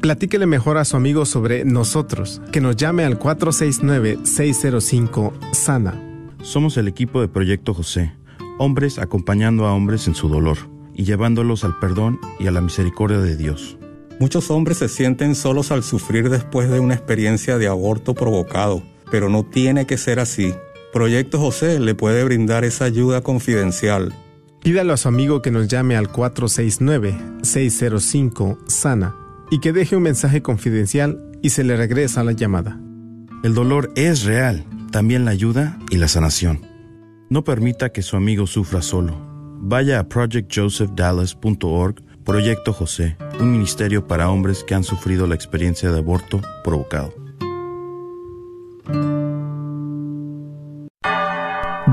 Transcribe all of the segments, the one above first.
Platíquele mejor a su amigo sobre nosotros, que nos llame al 469-605-SANA. Somos el equipo de Proyecto José, hombres acompañando a hombres en su dolor y llevándolos al perdón y a la misericordia de Dios. Muchos hombres se sienten solos al sufrir después de una experiencia de aborto provocado, pero no tiene que ser así. Proyecto José le puede brindar esa ayuda confidencial. Pídalo a su amigo que nos llame al 469-605-SANA y que deje un mensaje confidencial y se le regresa la llamada. El dolor es real, también la ayuda y la sanación. No permita que su amigo sufra solo. Vaya a projectjosephdallas.org, Proyecto José, un ministerio para hombres que han sufrido la experiencia de aborto provocado.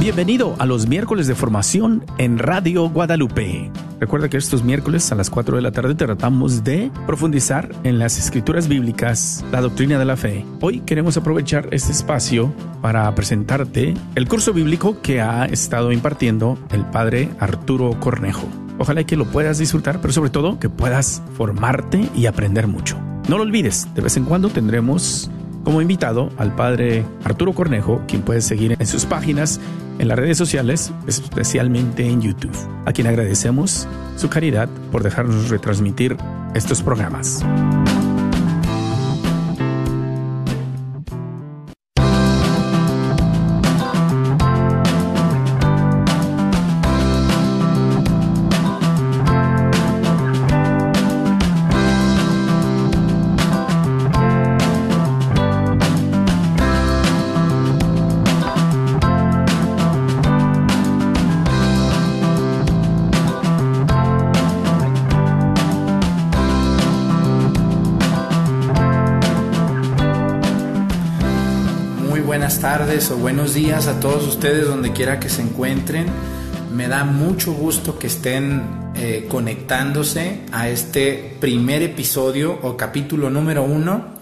Bienvenido a los miércoles de formación en Radio Guadalupe. Recuerda que estos miércoles a las 4 de la tarde tratamos de profundizar en las escrituras bíblicas, la doctrina de la fe. Hoy queremos aprovechar este espacio para presentarte el curso bíblico que ha estado impartiendo el padre Arturo Cornejo. Ojalá que lo puedas disfrutar, pero sobre todo que puedas formarte y aprender mucho. No lo olvides, de vez en cuando tendremos como invitado al padre Arturo Cornejo, quien puedes seguir en sus páginas, en las redes sociales, especialmente en YouTube, a quien agradecemos su caridad por dejarnos retransmitir estos programas. O buenos días a todos ustedes donde quiera que se encuentren. Me da mucho gusto que estén eh, conectándose a este primer episodio o capítulo número uno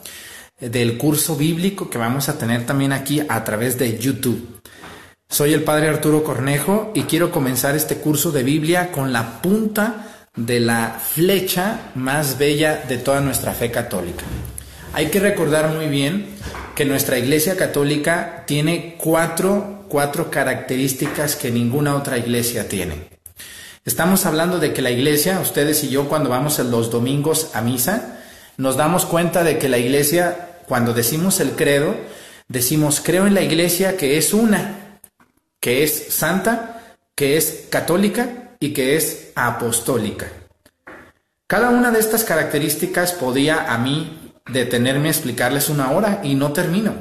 eh, del curso bíblico que vamos a tener también aquí a través de YouTube. Soy el padre Arturo Cornejo y quiero comenzar este curso de Biblia con la punta de la flecha más bella de toda nuestra fe católica. Hay que recordar muy bien que nuestra Iglesia Católica tiene cuatro, cuatro características que ninguna otra iglesia tiene. Estamos hablando de que la iglesia, ustedes y yo cuando vamos los domingos a misa, nos damos cuenta de que la iglesia, cuando decimos el credo, decimos creo en la iglesia que es una, que es santa, que es católica y que es apostólica. Cada una de estas características podía a mí detenerme a explicarles una hora y no termino.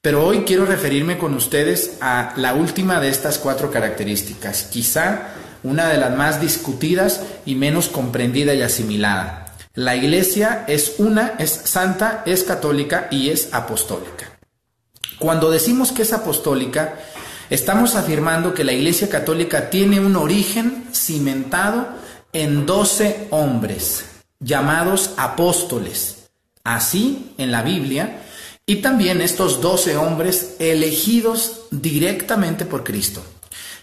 Pero hoy quiero referirme con ustedes a la última de estas cuatro características, quizá una de las más discutidas y menos comprendida y asimilada. La iglesia es una, es santa, es católica y es apostólica. Cuando decimos que es apostólica, estamos afirmando que la iglesia católica tiene un origen cimentado en doce hombres llamados apóstoles así en la Biblia, y también estos doce hombres elegidos directamente por Cristo.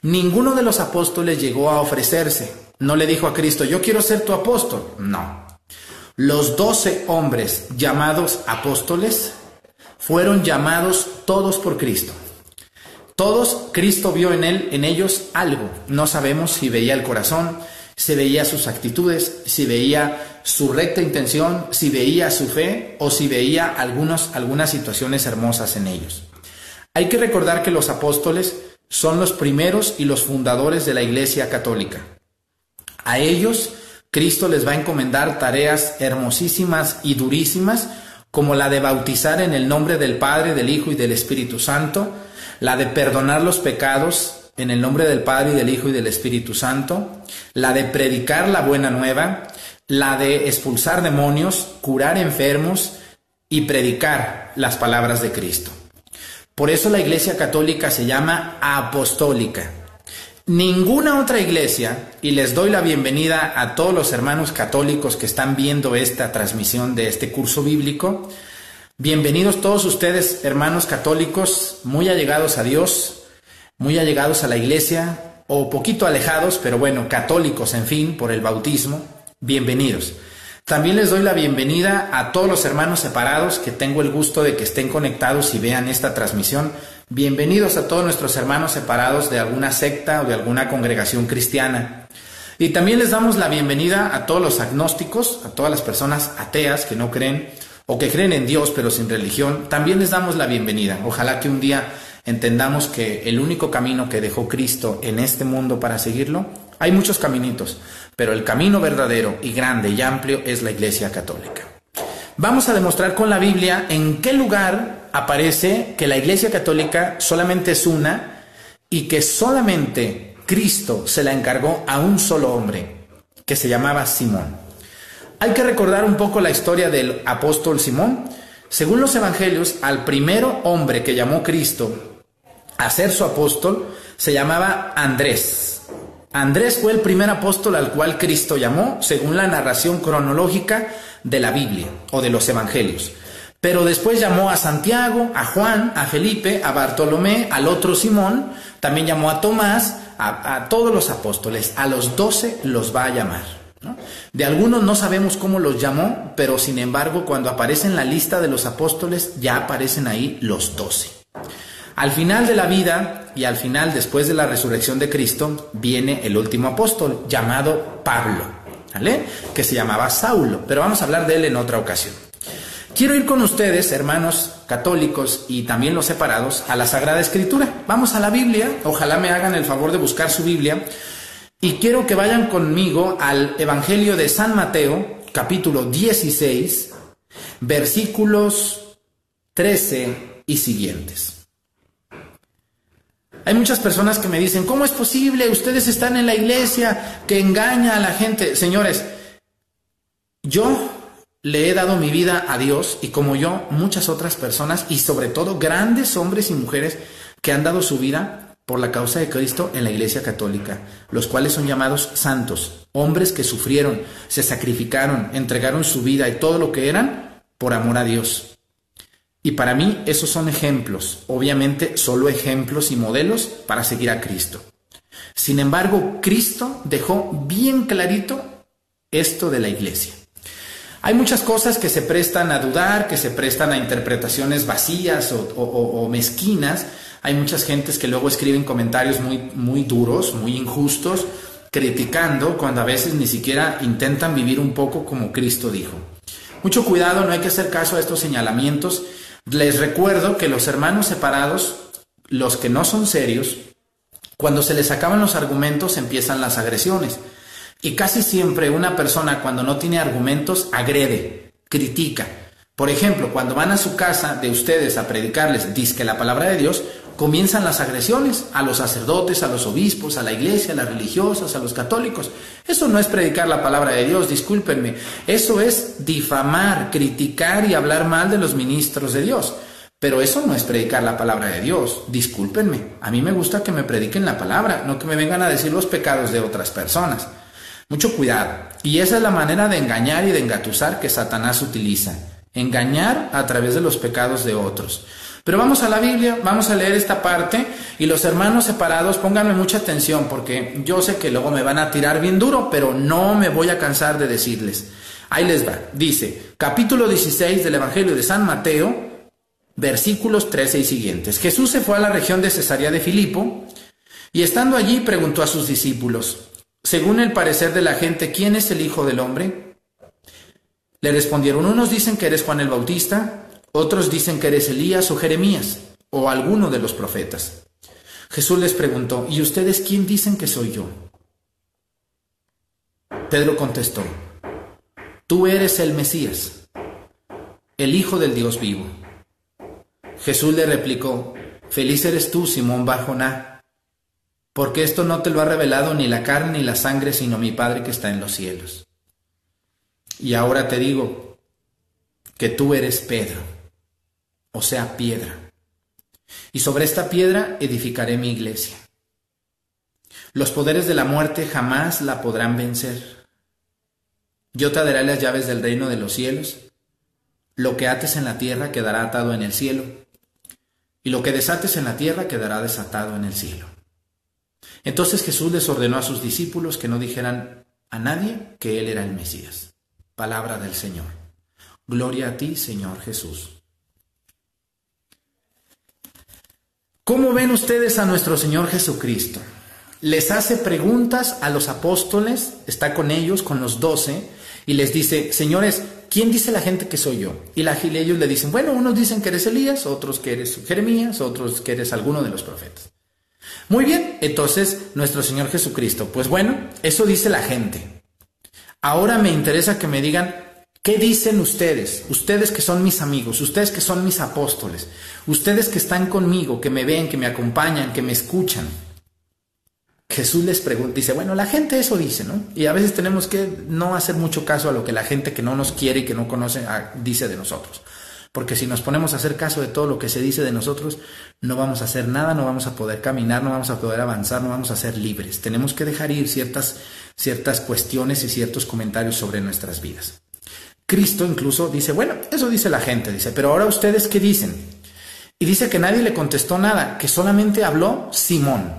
Ninguno de los apóstoles llegó a ofrecerse. No le dijo a Cristo, yo quiero ser tu apóstol. No. Los doce hombres llamados apóstoles fueron llamados todos por Cristo. Todos Cristo vio en él, en ellos algo. No sabemos si veía el corazón, si veía sus actitudes, si veía su recta intención, si veía su fe o si veía algunos, algunas situaciones hermosas en ellos. Hay que recordar que los apóstoles son los primeros y los fundadores de la Iglesia Católica. A ellos Cristo les va a encomendar tareas hermosísimas y durísimas, como la de bautizar en el nombre del Padre, del Hijo y del Espíritu Santo, la de perdonar los pecados en el nombre del Padre y del Hijo y del Espíritu Santo, la de predicar la buena nueva, la de expulsar demonios, curar enfermos y predicar las palabras de Cristo. Por eso la Iglesia Católica se llama apostólica. Ninguna otra iglesia, y les doy la bienvenida a todos los hermanos católicos que están viendo esta transmisión de este curso bíblico, bienvenidos todos ustedes, hermanos católicos, muy allegados a Dios, muy allegados a la iglesia, o poquito alejados, pero bueno, católicos, en fin, por el bautismo, bienvenidos. También les doy la bienvenida a todos los hermanos separados que tengo el gusto de que estén conectados y vean esta transmisión. Bienvenidos a todos nuestros hermanos separados de alguna secta o de alguna congregación cristiana. Y también les damos la bienvenida a todos los agnósticos, a todas las personas ateas que no creen o que creen en Dios pero sin religión. También les damos la bienvenida. Ojalá que un día entendamos que el único camino que dejó Cristo en este mundo para seguirlo, hay muchos caminitos, pero el camino verdadero y grande y amplio es la Iglesia Católica. Vamos a demostrar con la Biblia en qué lugar aparece que la Iglesia Católica solamente es una y que solamente Cristo se la encargó a un solo hombre, que se llamaba Simón. Hay que recordar un poco la historia del apóstol Simón. Según los evangelios, al primero hombre que llamó Cristo a ser su apóstol se llamaba Andrés. Andrés fue el primer apóstol al cual Cristo llamó, según la narración cronológica de la Biblia o de los Evangelios. Pero después llamó a Santiago, a Juan, a Felipe, a Bartolomé, al otro Simón, también llamó a Tomás, a, todos los apóstoles, a los doce los va a llamar. De algunos no sabemos cómo los llamó, pero sin embargo cuando aparece en la lista de los apóstoles ya aparecen ahí los doce. Al final de la vida y al final, después de la resurrección de Cristo, viene el último apóstol llamado Pablo, ¿vale? Que se llamaba Saulo, pero vamos a hablar de él en otra ocasión. Quiero ir con ustedes, hermanos católicos y también los separados, a la Sagrada Escritura. Vamos a la Biblia, ojalá me hagan el favor de buscar su Biblia, y quiero que vayan conmigo al Evangelio de San Mateo, capítulo 16, versículos 13 y siguientes. Hay muchas personas que me dicen, ¿cómo es posible? Ustedes están en la iglesia que engaña a la gente. Señores, yo le he dado mi vida a Dios y como yo, muchas otras personas y sobre todo grandes hombres y mujeres que han dado su vida por la causa de Cristo en la Iglesia Católica, los cuales son llamados santos, hombres que sufrieron, se sacrificaron, entregaron su vida y todo lo que eran por amor a Dios. Y para mí esos son ejemplos, obviamente solo ejemplos y modelos para seguir a Cristo. Sin embargo, Cristo dejó bien clarito esto de la iglesia. Hay muchas cosas que se prestan a dudar, que se prestan a interpretaciones vacías o, mezquinas. Hay muchas gentes que luego escriben comentarios muy, muy duros, muy injustos, criticando cuando a veces ni siquiera intentan vivir un poco como Cristo dijo. Mucho cuidado, no hay que hacer caso a estos señalamientos les recuerdo que los hermanos separados, los que no son serios, cuando se les acaban los argumentos empiezan las agresiones. Y casi siempre una persona cuando no tiene argumentos agrede, critica. Por ejemplo, cuando van a su casa de ustedes a predicarles, que la palabra de Dios, comienzan las agresiones a los sacerdotes, a los obispos, a la iglesia, a las religiosas, a los católicos. Eso no es predicar la palabra de Dios, discúlpenme. Eso es difamar, criticar y hablar mal de los ministros de Dios. Pero eso no es predicar la palabra de Dios, discúlpenme. A mí me gusta que me prediquen la palabra, no que me vengan a decir los pecados de otras personas. Mucho cuidado. Y esa es la manera de engañar y de engatusar que Satanás utiliza. Engañar a través de los pecados de otros. Pero vamos a la Biblia, vamos a leer esta parte y los hermanos separados, pónganme mucha atención porque yo sé que luego me van a tirar bien duro, pero no me voy a cansar de decirles. Ahí les va. Dice, capítulo 16 del Evangelio de San Mateo, versículos 13 y siguientes. Jesús se fue a la región de Cesarea de Filipo y estando allí preguntó a sus discípulos, según el parecer de la gente, ¿quién es el Hijo del Hombre? Le respondieron, unos dicen que eres Juan el Bautista, otros dicen que eres Elías o Jeremías o alguno de los profetas. Jesús les preguntó, ¿y ustedes quién dicen que soy yo? Pedro contestó, tú eres el Mesías, el Hijo del Dios vivo. Jesús le replicó, feliz eres tú, Simón Barjoná, porque esto no te lo ha revelado ni la carne ni la sangre, sino mi Padre que está en los cielos. Y ahora te digo que tú eres Pedro o sea, piedra. Y sobre esta piedra edificaré mi iglesia. Los poderes de la muerte jamás la podrán vencer. Yo te daré las llaves del reino de los cielos. Lo que ates en la tierra quedará atado en el cielo, y lo que desates en la tierra quedará desatado en el cielo. Entonces Jesús les ordenó a sus discípulos que no dijeran a nadie que Él era el Mesías. Palabra del Señor. Gloria a ti, Señor Jesús. ¿Cómo ven ustedes a nuestro Señor Jesucristo? Les hace preguntas a los apóstoles, está con ellos, con los doce, y les dice, señores, ¿quién dice la gente que soy yo? Y, la, ellos le dicen, bueno, unos dicen que eres Elías, otros que eres Jeremías, otros que eres alguno de los profetas. Muy bien, entonces nuestro Señor Jesucristo, pues bueno, eso dice la gente. Ahora me interesa que me digan, ¿qué dicen ustedes? Ustedes que son mis amigos, ustedes que son mis apóstoles, ustedes que están conmigo, que me ven, que me acompañan, que me escuchan. Jesús les pregunta, dice, bueno, la gente eso dice, ¿no? Y a veces tenemos que no hacer mucho caso a lo que la gente que no nos quiere y que no conoce ah, dice de nosotros. Porque si nos ponemos a hacer caso de todo lo que se dice de nosotros, no vamos a hacer nada, no vamos a poder caminar, no vamos a poder avanzar, no vamos a ser libres. Tenemos que dejar ir ciertas, ciertas cuestiones y ciertos comentarios sobre nuestras vidas. Cristo incluso dice, bueno, eso dice la gente, dice, pero ahora ustedes qué dicen? Y dice que nadie le contestó nada, que solamente habló Simón.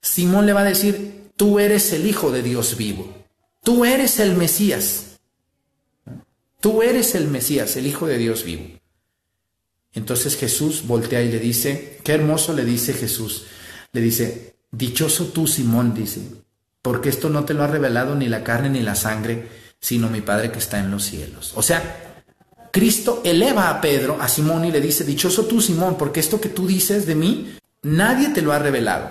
Simón le va a decir, tú eres el Hijo de Dios vivo, tú eres el Mesías, tú eres el Mesías, el Hijo de Dios vivo. Entonces Jesús voltea y le dice, qué hermoso le dice Jesús, le dice, dichoso tú Simón, dice, porque esto no te lo ha revelado ni la carne ni la sangre, sino mi Padre que está en los cielos. O sea, Cristo eleva a Pedro, a Simón, y le dice, dichoso tú Simón, porque esto que tú dices de mí, nadie te lo ha revelado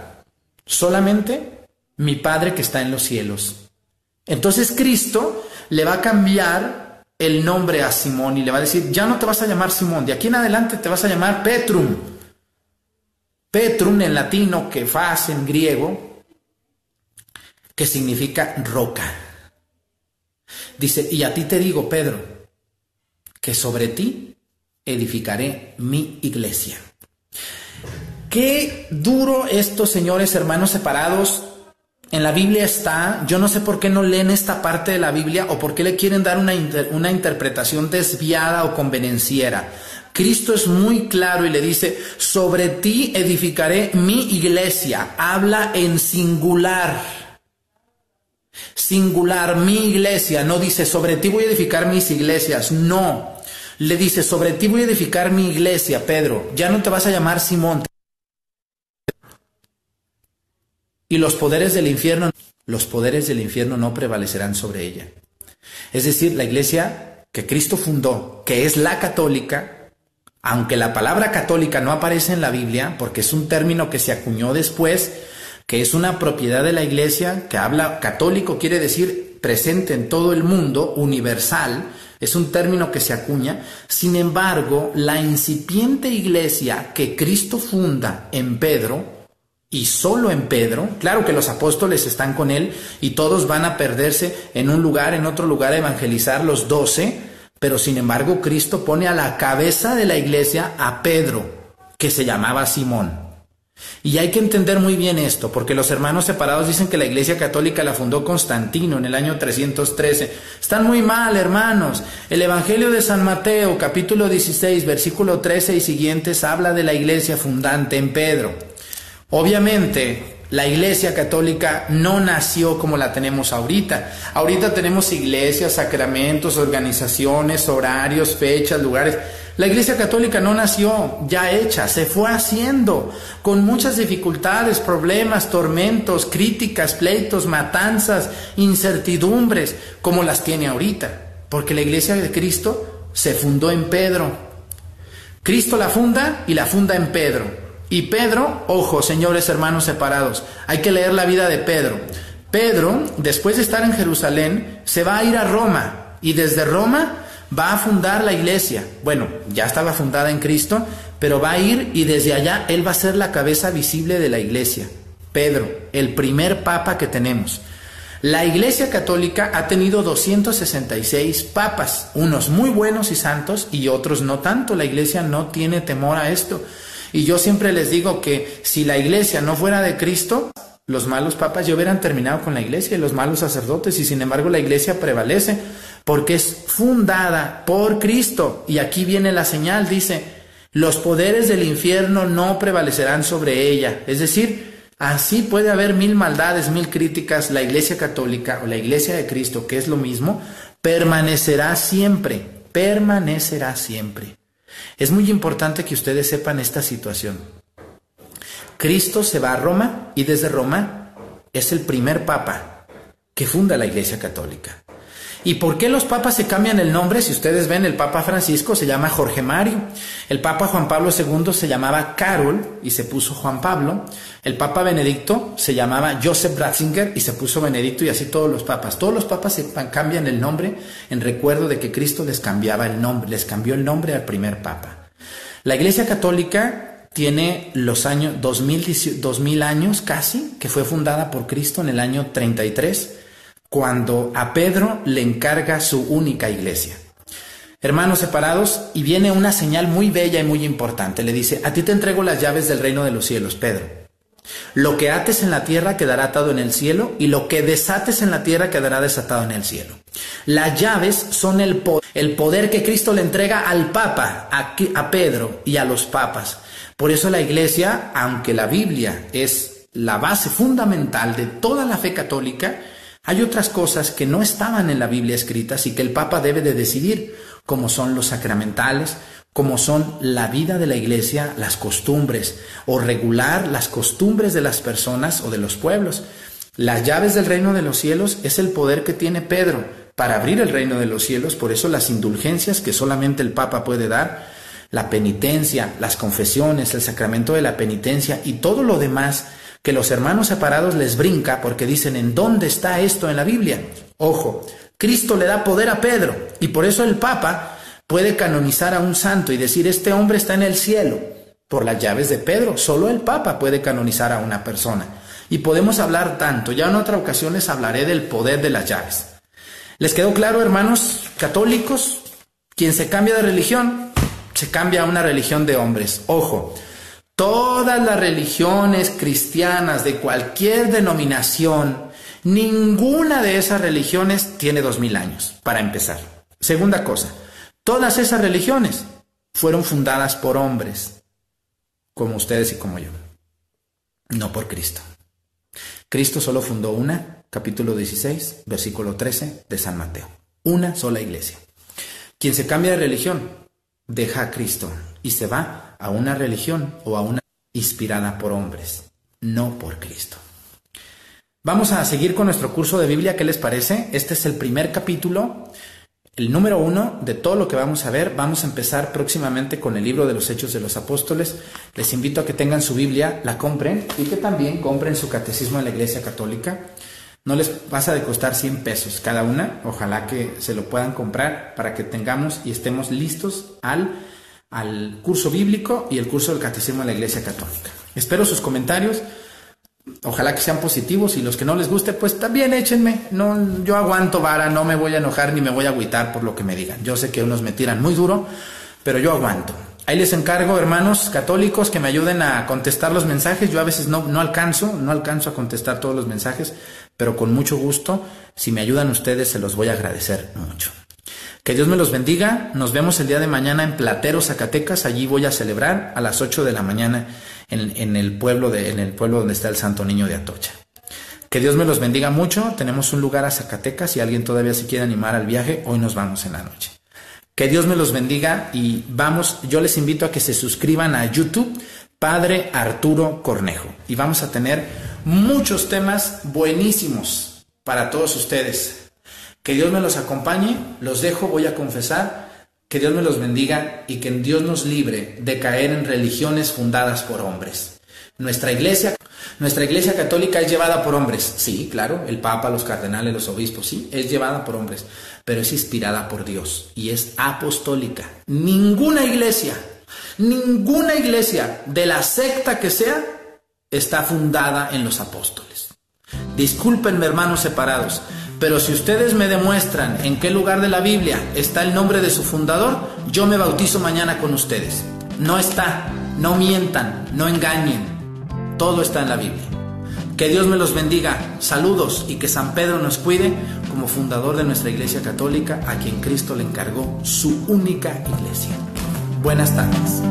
solamente mi Padre que está en los cielos. Entonces Cristo le va a cambiar el nombre a Simón y le va a decir, ya no te vas a llamar Simón, de aquí en adelante te vas a llamar Petrum. Petrum en latino, que faz en griego, que significa roca. Dice, y a ti te digo, Pedro, que sobre ti edificaré mi iglesia. Qué duro esto, señores hermanos separados. En la Biblia está, yo no sé por qué no leen esta parte de la Biblia o por qué le quieren dar una, una interpretación desviada o convenenciera. Cristo es muy claro y le dice, sobre ti edificaré mi iglesia. Habla en singular. Singular, mi iglesia. No dice, sobre ti voy a edificar mis iglesias. No. Le dice, sobre ti voy a edificar mi iglesia, Pedro. Ya no te vas a llamar Simón. y los poderes del infierno, los poderes del infierno no prevalecerán sobre ella. Es decir, la iglesia que Cristo fundó, que es la católica, aunque la palabra católica no aparece en la Biblia, porque es un término que se acuñó después, que es una propiedad de la iglesia, que habla católico quiere decir presente en todo el mundo, universal, es un término que se acuña, sin embargo, la incipiente iglesia que Cristo funda en Pedro, y solo en Pedro, claro que los apóstoles están con él y todos van a perderse en un lugar, en otro lugar a evangelizar los doce, pero sin embargo Cristo pone a la cabeza de la iglesia a Pedro, que se llamaba Simón. Y hay que entender muy bien esto, porque los hermanos separados dicen que la Iglesia Católica la fundó Constantino en el año 313. Están muy mal, hermanos. El Evangelio de San Mateo, capítulo 16, versículo 13 y siguientes, habla de la Iglesia fundante en Pedro. Obviamente, la Iglesia Católica no nació como la tenemos ahorita. Ahorita tenemos iglesias, sacramentos, organizaciones, horarios, fechas, lugares. La Iglesia Católica no nació ya hecha, se fue haciendo con muchas dificultades, problemas, tormentos, críticas, pleitos, matanzas, incertidumbres, como las tiene ahorita. Porque la Iglesia de Cristo se fundó en Pedro. Cristo la funda y la funda en Pedro. Y Pedro, ojo, señores hermanos separados, hay que leer la vida de Pedro. Pedro, después de estar en Jerusalén, se va a ir a Roma y desde Roma va a fundar la iglesia. Bueno, ya estaba fundada en Cristo, pero va a ir y desde allá él va a ser la cabeza visible de la iglesia. Pedro, el primer papa que tenemos. La Iglesia Católica ha tenido 266 papas, unos muy buenos y santos y otros no tanto. La Iglesia no tiene temor a esto. Y yo siempre les digo que si la iglesia no fuera de Cristo, los malos papas ya hubieran terminado con la iglesia y los malos sacerdotes y sin embargo la iglesia prevalece porque es fundada por Cristo. Y aquí viene la señal, dice, los poderes del infierno no prevalecerán sobre ella. Es decir, así puede haber mil maldades, mil críticas, la iglesia católica o la iglesia de Cristo, que es lo mismo, permanecerá siempre, permanecerá siempre. Es muy importante que ustedes sepan esta situación. Cristo se va a Roma y desde Roma es el primer papa que funda la Iglesia Católica. ¿Y por qué los papas se cambian el nombre? Si ustedes ven, el Papa Francisco se llama Jorge Mario, el Papa Juan Pablo II se llamaba Carol y se puso Juan Pablo, el Papa Benedicto se llamaba Joseph Ratzinger y se puso Benedicto y así todos los papas. Todos los papas cambian el nombre en recuerdo de que Cristo les cambiaba el nombre, les cambió el nombre al primer papa. La Iglesia Católica tiene los años 2000, 2000 años casi, que fue fundada por Cristo en el año 33 cuando a Pedro le encarga su única iglesia. Hermanos separados, y viene una señal muy bella y muy importante. Le dice, a ti te entrego las llaves del reino de los cielos, Pedro. Lo que ates en la tierra quedará atado en el cielo, y lo que desates en la tierra quedará desatado en el cielo. Las llaves son el, poder, el poder que Cristo le entrega al Papa, a Pedro y a los papas. Por eso la iglesia, aunque la Biblia es la base fundamental de toda la fe católica, hay otras cosas que no estaban en la Biblia escritas y que el Papa debe de decidir, como son los sacramentales, como son la vida de la iglesia, las costumbres, o regular las costumbres de las personas o de los pueblos. Las llaves del reino de los cielos es el poder que tiene Pedro para abrir el reino de los cielos, por eso las indulgencias que solamente el Papa puede dar, la penitencia, las confesiones, el sacramento de la penitencia y todo lo demás que los hermanos separados les brinca porque dicen, ¿en dónde está esto en la Biblia? Ojo, Cristo le da poder a Pedro y por eso el Papa puede canonizar a un santo y decir, este hombre está en el cielo por las llaves de Pedro. Solo el Papa puede canonizar a una persona. Y podemos hablar tanto, ya en otra ocasión les hablaré del poder de las llaves. ¿Les quedó claro, hermanos católicos? Quien se cambia de religión, se cambia a una religión de hombres. Ojo, Todas las religiones cristianas de cualquier denominación, ninguna de esas religiones tiene dos mil años, para empezar. Segunda cosa, todas esas religiones fueron fundadas por hombres, como ustedes y como yo, no por Cristo. Cristo solo fundó una, capítulo 16, versículo 13 de San Mateo. Una sola iglesia. Quien se cambia de religión deja a Cristo y se va a una religión o a una inspirada por hombres, no por Cristo. Vamos a seguir con nuestro curso de Biblia, ¿qué les parece? Este es el primer capítulo, el número uno de todo lo que vamos a ver. Vamos a empezar próximamente con el libro de los Hechos de los Apóstoles. Les invito a que tengan su Biblia, la compren y que también compren su catecismo en la Iglesia Católica. No les pasa de costar 100 pesos cada una. Ojalá que se lo puedan comprar para que tengamos y estemos listos al al curso bíblico y el curso del catecismo de la Iglesia Católica. Espero sus comentarios. Ojalá que sean positivos y los que no les guste, pues también échenme. No, yo aguanto vara, no me voy a enojar ni me voy a agüitar por lo que me digan. Yo sé que unos me tiran muy duro, pero yo aguanto. Ahí les encargo, hermanos católicos, que me ayuden a contestar los mensajes. Yo a veces no, no alcanzo, no alcanzo a contestar todos los mensajes, pero con mucho gusto, si me ayudan ustedes, se los voy a agradecer mucho. Que Dios me los bendiga. Nos vemos el día de mañana en Platero, Zacatecas. Allí voy a celebrar a las 8 de la mañana en, el, pueblo de, en el pueblo donde está el Santo Niño de Atocha. Que Dios me los bendiga mucho. Tenemos un lugar a Zacatecas. Si alguien todavía se quiere animar al viaje, hoy nos vamos en la noche. Que Dios me los bendiga y vamos, yo les invito a que se suscriban a YouTube, Padre Arturo Cornejo. Y vamos a tener muchos temas buenísimos para todos ustedes. Que Dios me los acompañe, los dejo, voy a confesar, que Dios me los bendiga y que Dios nos libre de caer en religiones fundadas por hombres. Nuestra iglesia, nuestra iglesia católica es llevada por hombres, sí, claro, el Papa, los cardenales, los obispos, sí, es llevada por hombres, pero es inspirada por Dios y es apostólica. Ninguna iglesia, ninguna iglesia de la secta que sea está fundada en los apóstoles. Discúlpenme hermanos separados, pero si ustedes me demuestran en qué lugar de la Biblia está el nombre de su fundador, yo me bautizo mañana con ustedes. No está, no mientan, no engañen. Todo está en la Biblia. Que Dios me los bendiga. Saludos y que San Pedro nos cuide como fundador de nuestra Iglesia Católica, a quien Cristo le encargó su única iglesia. Buenas tardes.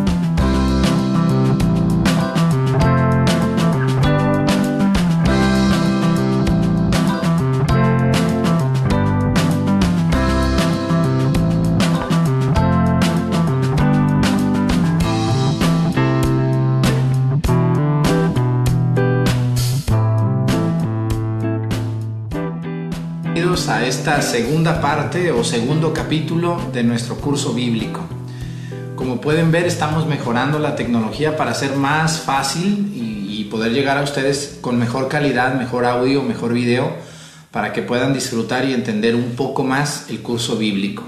a esta segunda parte o segundo capítulo de nuestro curso bíblico. Como pueden ver, estamos mejorando la tecnología para hacer más fácil y, y, poder llegar a ustedes con mejor calidad, mejor audio, mejor video, para que puedan disfrutar y entender un poco más el curso bíblico.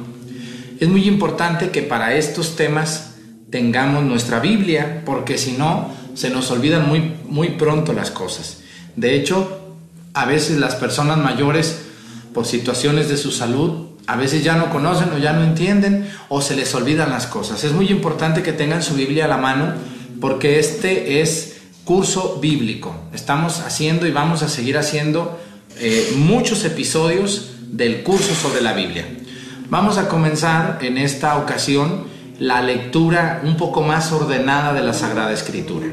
Es muy importante que para estos temas tengamos nuestra Biblia, porque si no, se nos olvidan muy, muy pronto las cosas. De hecho, a veces las personas mayores por situaciones de su salud, a veces ya no conocen o ya no entienden o se les olvidan las cosas. Es muy importante que tengan su Biblia a la mano porque este es curso bíblico. Estamos haciendo y vamos a seguir haciendo eh, muchos episodios del curso sobre la Biblia. Vamos a comenzar en esta ocasión la lectura un poco más ordenada de la Sagrada Escritura.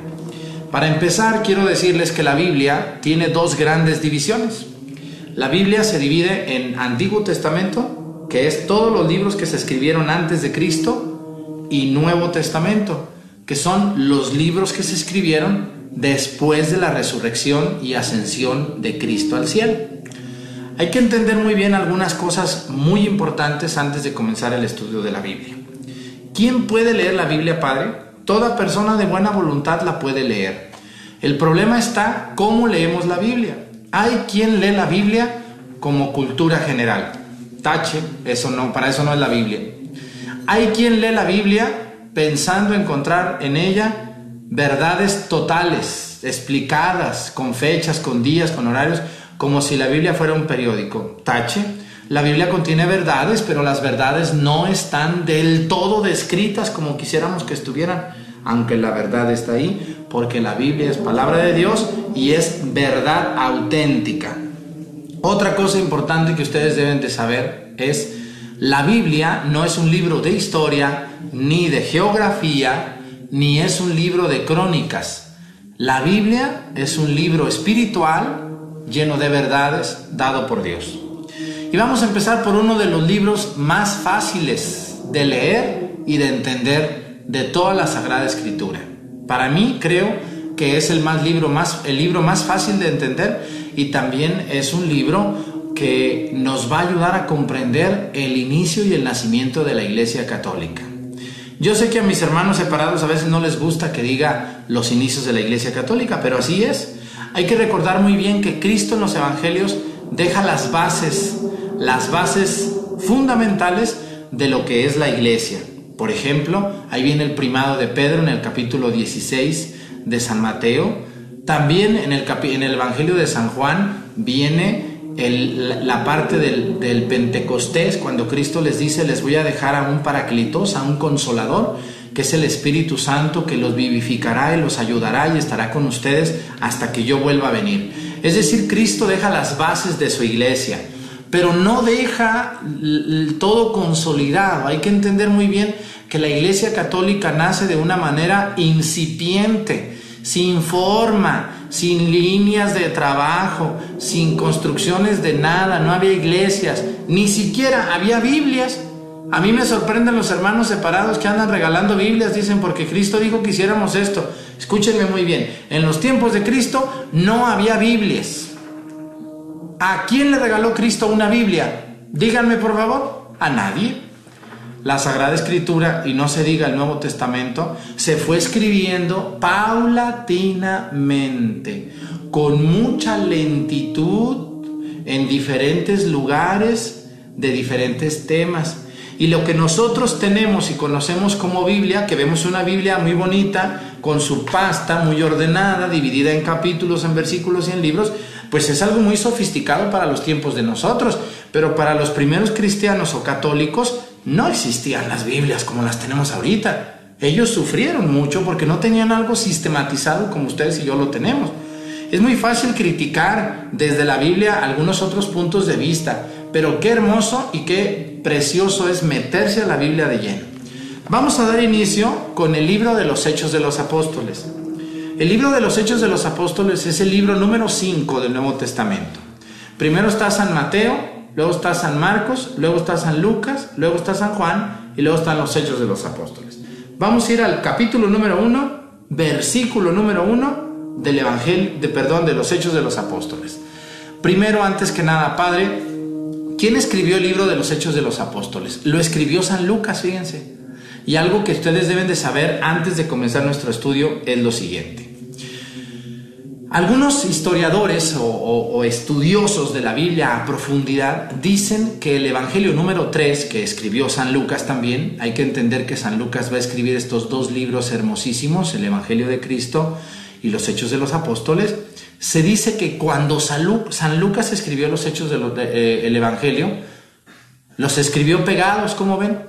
Para empezar, quiero decirles que la Biblia tiene dos grandes divisiones. La Biblia se divide en Antiguo Testamento, que es todos los libros que se escribieron antes de Cristo, y Nuevo Testamento, que son los libros que se escribieron después de la resurrección y ascensión de Cristo al cielo. Hay que entender muy bien algunas cosas muy importantes antes de comenzar el estudio de la Biblia. ¿Quién puede leer la Biblia, Padre? Toda persona de buena voluntad la puede leer. El problema está cómo leemos la Biblia. Hay quien lee la Biblia como cultura general. Tache, eso no, para eso no es la Biblia. Hay quien lee la Biblia pensando encontrar en ella verdades totales, explicadas, con fechas, con días, con horarios, como si la Biblia fuera un periódico. Tache, la Biblia contiene verdades, pero las verdades no están del todo descritas como quisiéramos que estuvieran aunque la verdad está ahí, porque la Biblia es palabra de Dios y es verdad auténtica. Otra cosa importante que ustedes deben de saber es, la Biblia no es un libro de historia, ni de geografía, ni es un libro de crónicas. La Biblia es un libro espiritual lleno de verdades dado por Dios. Y vamos a empezar por uno de los libros más fáciles de leer y de entender de toda la Sagrada Escritura. Para mí creo que es el, más libro más, el libro más fácil de entender y también es un libro que nos va a ayudar a comprender el inicio y el nacimiento de la Iglesia Católica. Yo sé que a mis hermanos separados a veces no les gusta que diga los inicios de la Iglesia Católica, pero así es. Hay que recordar muy bien que Cristo en los Evangelios deja las bases, las bases fundamentales de lo que es la Iglesia. Por ejemplo, ahí viene el primado de Pedro en el capítulo 16 de San Mateo. También en el, en el Evangelio de San Juan viene la parte del, del, Pentecostés, cuando Cristo les dice, les voy a dejar a un paraclitos, a un consolador, que es el Espíritu Santo que los vivificará y los ayudará y estará con ustedes hasta que yo vuelva a venir. Es decir, Cristo deja las bases de su iglesia pero no deja todo consolidado. Hay que entender muy bien que la Iglesia Católica nace de una manera incipiente, sin forma, sin líneas de trabajo, sin construcciones de nada, no había iglesias, ni siquiera había Biblias. A mí me sorprenden los hermanos separados que andan regalando Biblias, dicen, porque Cristo dijo que hiciéramos esto. Escúchenme muy bien, en los tiempos de Cristo no había Biblias. ¿A quién le regaló Cristo una Biblia? Díganme por favor, a nadie. La Sagrada Escritura, y no se diga el Nuevo Testamento, se fue escribiendo paulatinamente, con mucha lentitud, en diferentes lugares, de diferentes temas. Y lo que nosotros tenemos y conocemos como Biblia, que vemos una Biblia muy bonita, con su pasta muy ordenada, dividida en capítulos, en versículos y en libros, pues es algo muy sofisticado para los tiempos de nosotros, pero para los primeros cristianos o católicos no existían las Biblias como las tenemos ahorita. Ellos sufrieron mucho porque no tenían algo sistematizado como ustedes y yo lo tenemos. Es muy fácil criticar desde la Biblia algunos otros puntos de vista, pero qué hermoso y qué precioso es meterse a la Biblia de lleno. Vamos a dar inicio con el libro de los Hechos de los Apóstoles. El libro de los Hechos de los Apóstoles es el libro número 5 del Nuevo Testamento. Primero está San Mateo, luego está San Marcos, luego está San Lucas, luego está San Juan y luego están los Hechos de los Apóstoles. Vamos a ir al capítulo número 1, versículo número 1 del Evangelio, de perdón, de los Hechos de los Apóstoles. Primero, antes que nada, Padre, ¿quién escribió el libro de los Hechos de los Apóstoles? Lo escribió San Lucas, fíjense. Y algo que ustedes deben de saber antes de comenzar nuestro estudio es lo siguiente. Algunos historiadores o, estudiosos de la Biblia a profundidad dicen que el Evangelio número 3, que escribió San Lucas también, hay que entender que San Lucas va a escribir estos dos libros hermosísimos, el Evangelio de Cristo y los Hechos de los Apóstoles, se dice que cuando San, Lucas escribió los Hechos del de, eh, Evangelio, los escribió pegados, como ven.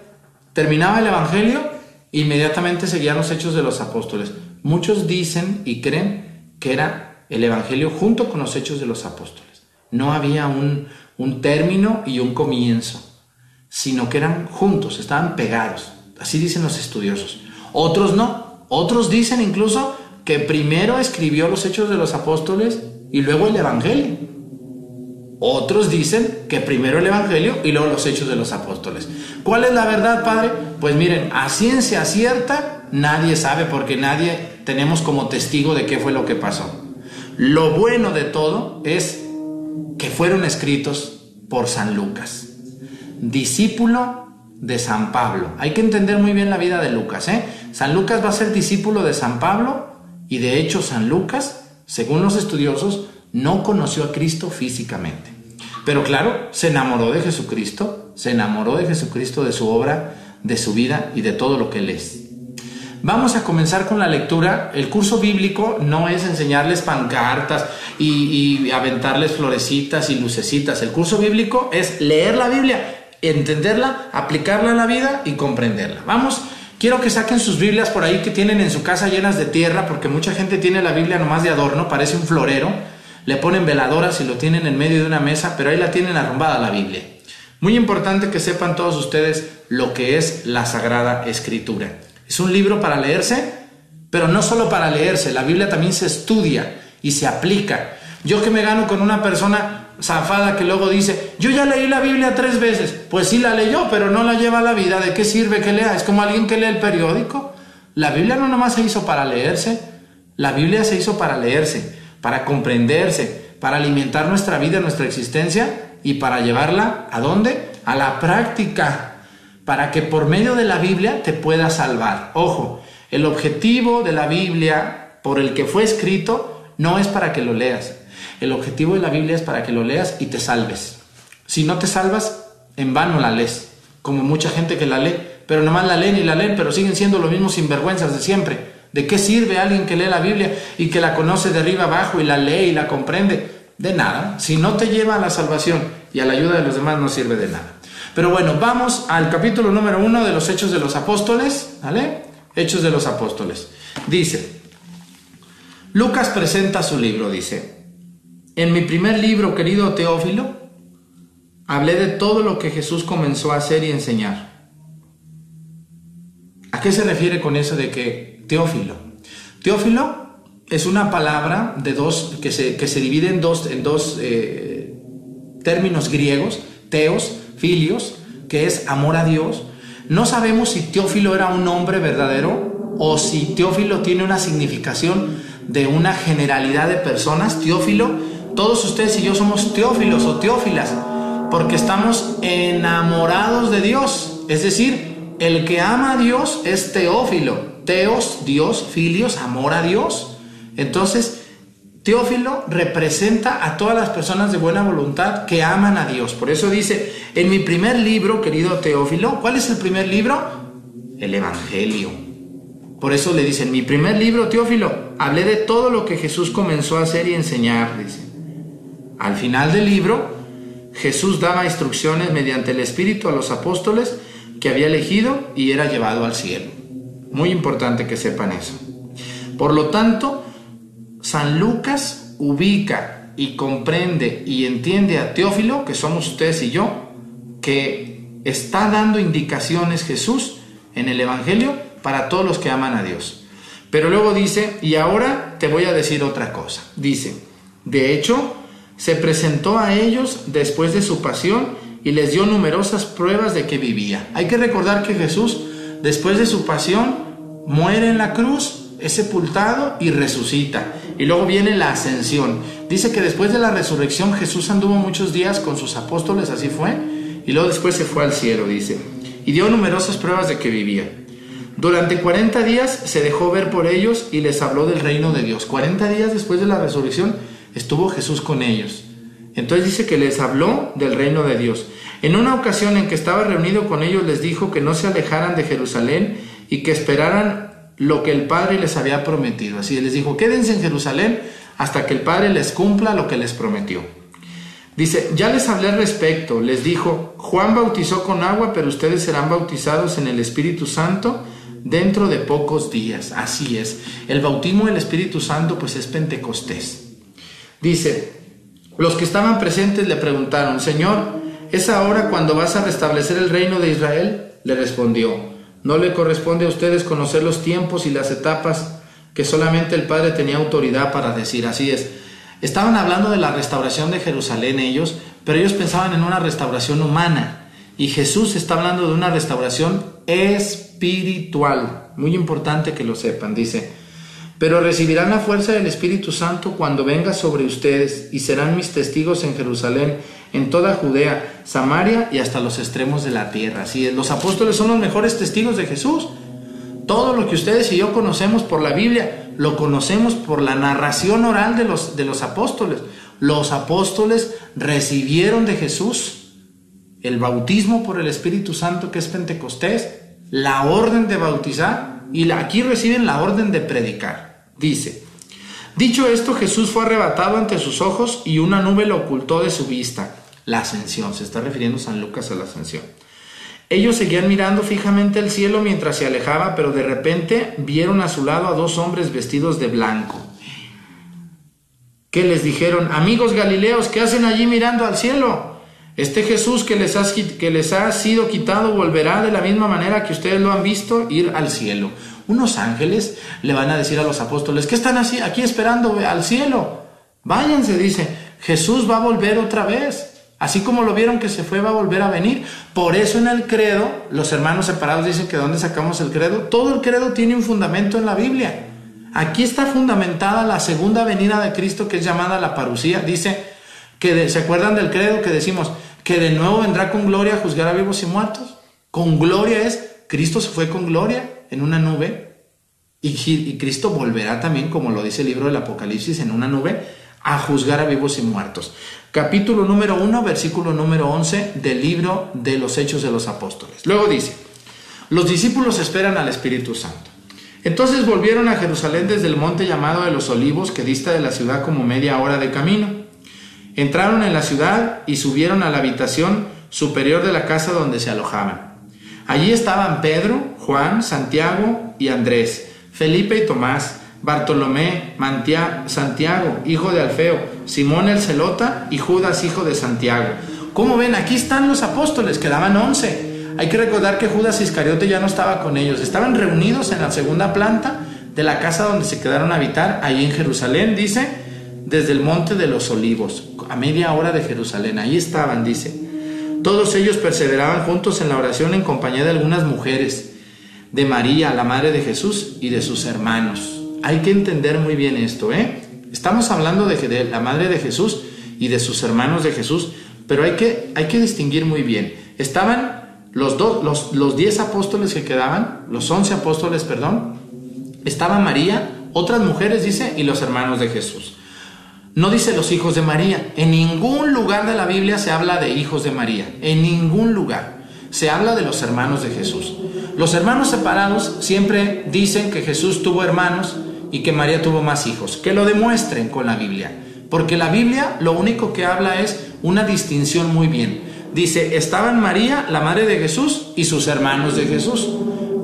Terminaba el Evangelio, inmediatamente seguían los Hechos de los Apóstoles. Muchos dicen y creen que era el Evangelio junto con los hechos de los apóstoles. No había un, un término y un comienzo, sino que eran juntos, estaban pegados. Así dicen los estudiosos. Otros no. Otros dicen incluso que primero escribió los hechos de los apóstoles y luego el Evangelio. Otros dicen que primero el Evangelio y luego los hechos de los apóstoles. ¿Cuál es la verdad, Padre? Pues miren, a ciencia cierta nadie sabe porque nadie tenemos como testigo de qué fue lo que pasó. Lo bueno de todo es que fueron escritos por San Lucas, discípulo de San Pablo. Hay que entender muy bien la vida de Lucas. ¿eh? San Lucas va a ser discípulo de San Pablo y de hecho San Lucas, según los estudiosos, no conoció a Cristo físicamente. Pero claro, se enamoró de Jesucristo, se enamoró de Jesucristo, de su obra, de su vida y de todo lo que él es. Vamos a comenzar con la lectura. El curso bíblico no es enseñarles pancartas y, aventarles florecitas y lucecitas. El curso bíblico es leer la Biblia, entenderla, aplicarla a la vida y comprenderla. Vamos, quiero que saquen sus Biblias por ahí que tienen en su casa llenas de tierra, porque mucha gente tiene la Biblia nomás de adorno, parece un florero. Le ponen veladoras y lo tienen en medio de una mesa, pero ahí la tienen arrumbada la Biblia. Muy importante que sepan todos ustedes lo que es la Sagrada Escritura. Es un libro para leerse, pero no solo para leerse, la Biblia también se estudia y se aplica. Yo que me gano con una persona zafada que luego dice, yo ya leí la Biblia tres veces, pues sí la leyó, pero no la lleva a la vida, ¿de qué sirve que lea? Es como alguien que lee el periódico. La Biblia no nomás se hizo para leerse, la Biblia se hizo para leerse, para comprenderse, para alimentar nuestra vida, nuestra existencia y para llevarla a dónde? A la práctica para que por medio de la Biblia te pueda salvar. Ojo, el objetivo de la Biblia por el que fue escrito no es para que lo leas. El objetivo de la Biblia es para que lo leas y te salves. Si no te salvas, en vano la lees, como mucha gente que la lee, pero nomás la leen y la leen, pero siguen siendo los mismos sinvergüenzas de siempre. ¿De qué sirve alguien que lee la Biblia y que la conoce de arriba abajo y la lee y la comprende? De nada. Si no te lleva a la salvación y a la ayuda de los demás, no sirve de nada. Pero bueno, vamos al capítulo número uno de los Hechos de los Apóstoles, ¿vale? Hechos de los Apóstoles. Dice, Lucas presenta su libro, dice, en mi primer libro, querido Teófilo, hablé de todo lo que Jesús comenzó a hacer y enseñar. ¿A qué se refiere con eso de que Teófilo? Teófilo es una palabra de dos, que se, que se divide en dos, en dos eh, términos griegos, teos, filios, que es amor a Dios. No sabemos si Teófilo era un hombre verdadero o si Teófilo tiene una significación de una generalidad de personas. Teófilo, todos ustedes y yo somos teófilos o teófilas, porque estamos enamorados de Dios. Es decir, el que ama a Dios es teófilo. Teos, Dios, filios, amor a Dios. Entonces, Teófilo representa a todas las personas de buena voluntad que aman a Dios. Por eso dice, en mi primer libro, querido Teófilo, ¿cuál es el primer libro? El Evangelio. Por eso le dice, en mi primer libro, Teófilo, hablé de todo lo que Jesús comenzó a hacer y enseñar, dice. Al final del libro, Jesús daba instrucciones mediante el Espíritu a los apóstoles que había elegido y era llevado al cielo. Muy importante que sepan eso. Por lo tanto, San Lucas ubica y comprende y entiende a Teófilo, que somos ustedes y yo, que está dando indicaciones Jesús en el Evangelio para todos los que aman a Dios. Pero luego dice, y ahora te voy a decir otra cosa. Dice, de hecho, se presentó a ellos después de su pasión y les dio numerosas pruebas de que vivía. Hay que recordar que Jesús, después de su pasión, muere en la cruz, es sepultado y resucita. Y luego viene la ascensión. Dice que después de la resurrección Jesús anduvo muchos días con sus apóstoles, así fue, y luego después se fue al cielo, dice. Y dio numerosas pruebas de que vivía. Durante 40 días se dejó ver por ellos y les habló del reino de Dios. 40 días después de la resurrección estuvo Jesús con ellos. Entonces dice que les habló del reino de Dios. En una ocasión en que estaba reunido con ellos les dijo que no se alejaran de Jerusalén y que esperaran lo que el Padre les había prometido. Así les dijo, quédense en Jerusalén hasta que el Padre les cumpla lo que les prometió. Dice, ya les hablé al respecto, les dijo, Juan bautizó con agua, pero ustedes serán bautizados en el Espíritu Santo dentro de pocos días. Así es, el bautismo del Espíritu Santo pues es Pentecostés. Dice, los que estaban presentes le preguntaron, Señor, ¿es ahora cuando vas a restablecer el reino de Israel? Le respondió, no le corresponde a ustedes conocer los tiempos y las etapas que solamente el Padre tenía autoridad para decir. Así es. Estaban hablando de la restauración de Jerusalén ellos, pero ellos pensaban en una restauración humana. Y Jesús está hablando de una restauración espiritual. Muy importante que lo sepan, dice. Pero recibirán la fuerza del Espíritu Santo cuando venga sobre ustedes y serán mis testigos en Jerusalén, en toda Judea, Samaria y hasta los extremos de la tierra. Así los apóstoles son los mejores testigos de Jesús. Todo lo que ustedes y yo conocemos por la Biblia, lo conocemos por la narración oral de los, de los apóstoles. Los apóstoles recibieron de Jesús el bautismo por el Espíritu Santo que es Pentecostés, la orden de bautizar y aquí reciben la orden de predicar. Dice, dicho esto, Jesús fue arrebatado ante sus ojos y una nube lo ocultó de su vista. La ascensión, se está refiriendo San Lucas a la ascensión. Ellos seguían mirando fijamente el cielo mientras se alejaba, pero de repente vieron a su lado a dos hombres vestidos de blanco. Que les dijeron, amigos galileos, ¿qué hacen allí mirando al cielo? Este Jesús que les, ha, sido quitado volverá de la misma manera que ustedes lo han visto ir al cielo unos ángeles le van a decir a los apóstoles, ¿qué están aquí esperando al cielo? Váyanse, dice, Jesús va a volver otra vez. Así como lo vieron que se fue, va a volver a venir. Por eso en el credo, los hermanos separados dicen que ¿dónde sacamos el credo? Todo el credo tiene un fundamento en la Biblia. Aquí está fundamentada la segunda venida de Cristo que es llamada la parucía. Dice que, ¿se acuerdan del credo que decimos? Que de nuevo vendrá con gloria a juzgar a vivos y muertos. Con gloria es, Cristo se fue con gloria en una nube y, Cristo volverá también, como lo dice el libro del Apocalipsis, en una nube a juzgar a vivos y muertos. Capítulo número 1, versículo número 11 del libro de los Hechos de los Apóstoles. Luego dice, los discípulos esperan al Espíritu Santo. Entonces volvieron a Jerusalén desde el monte llamado de los olivos, que dista de la ciudad como media hora de camino. Entraron en la ciudad y subieron a la habitación superior de la casa donde se alojaban. Allí estaban Pedro, Juan, Santiago y Andrés, Felipe y Tomás, Bartolomé, Santiago, hijo de Alfeo, Simón el Celota y Judas, hijo de Santiago. Como ven, aquí están los apóstoles, quedaban once. Hay que recordar que Judas Iscariote ya no estaba con ellos, estaban reunidos en la segunda planta de la casa donde se quedaron a habitar, ahí en Jerusalén, dice, desde el monte de los olivos, a media hora de Jerusalén, ahí estaban, dice. Todos ellos perseveraban juntos en la oración en compañía de algunas mujeres, de María, la madre de Jesús, y de sus hermanos. Hay que entender muy bien esto, ¿eh? Estamos hablando de, la madre de Jesús y de sus hermanos de Jesús, pero hay que, hay que distinguir muy bien. Estaban los, dos, los, los diez apóstoles que quedaban, los once apóstoles, perdón, estaba María, otras mujeres, dice, y los hermanos de Jesús. No dice los hijos de María. En ningún lugar de la Biblia se habla de hijos de María. En ningún lugar. Se habla de los hermanos de Jesús. Los hermanos separados siempre dicen que Jesús tuvo hermanos y que María tuvo más hijos. Que lo demuestren con la Biblia. Porque la Biblia lo único que habla es una distinción muy bien. Dice, estaban María, la madre de Jesús, y sus hermanos de Jesús.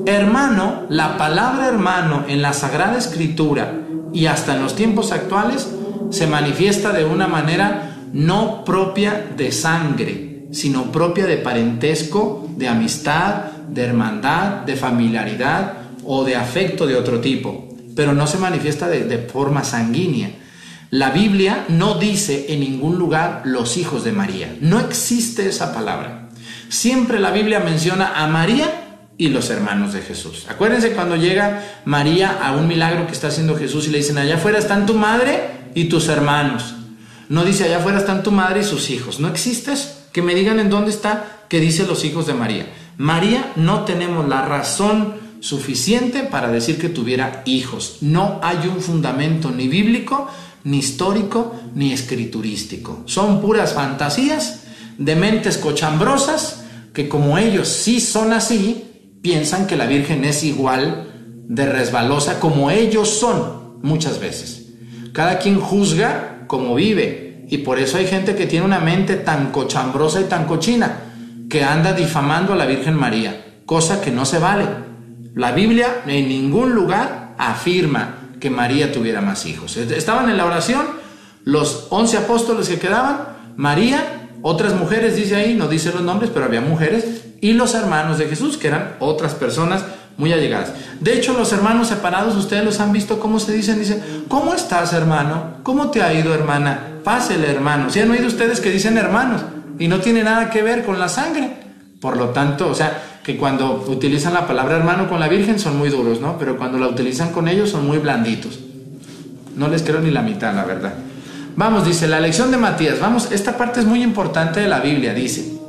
Hermano, la palabra hermano en la Sagrada Escritura y hasta en los tiempos actuales se manifiesta de una manera no propia de sangre, sino propia de parentesco, de amistad, de hermandad, de familiaridad o de afecto de otro tipo, pero no se manifiesta de, forma sanguínea. La Biblia no dice en ningún lugar los hijos de María, no existe esa palabra. Siempre la Biblia menciona a María y los hermanos de Jesús. Acuérdense cuando llega María a un milagro que está haciendo Jesús y le dicen, allá afuera están tu madre y tus hermanos. No dice, allá afuera están tu madre y sus hijos. No existes. Que me digan en dónde está que dice los hijos de María. María no tenemos la razón suficiente para decir que tuviera hijos. No hay un fundamento ni bíblico, ni histórico, ni escriturístico. Son puras fantasías de mentes cochambrosas que como ellos sí son así, piensan que la Virgen es igual de resbalosa como ellos son muchas veces. Cada quien juzga como vive y por eso hay gente que tiene una mente tan cochambrosa y tan cochina que anda difamando a la Virgen María, cosa que no se vale. La Biblia en ningún lugar afirma que María tuviera más hijos. Estaban en la oración los once apóstoles que quedaban, María, otras mujeres, dice ahí, no dice los nombres, pero había mujeres, y los hermanos de Jesús, que eran otras personas muy allegadas. De hecho, los hermanos separados, ustedes los han visto cómo se dicen, dicen, ¿cómo estás hermano? ¿Cómo te ha ido hermana? Pásele hermano. Si han oído ustedes que dicen hermanos y no tiene nada que ver con la sangre. Por lo tanto, o sea, que cuando utilizan la palabra hermano con la Virgen son muy duros, ¿no? Pero cuando la utilizan con ellos son muy blanditos. No les creo ni la mitad, la verdad. Vamos, dice la lección de Matías. Vamos, esta parte es muy importante de la Biblia, dice.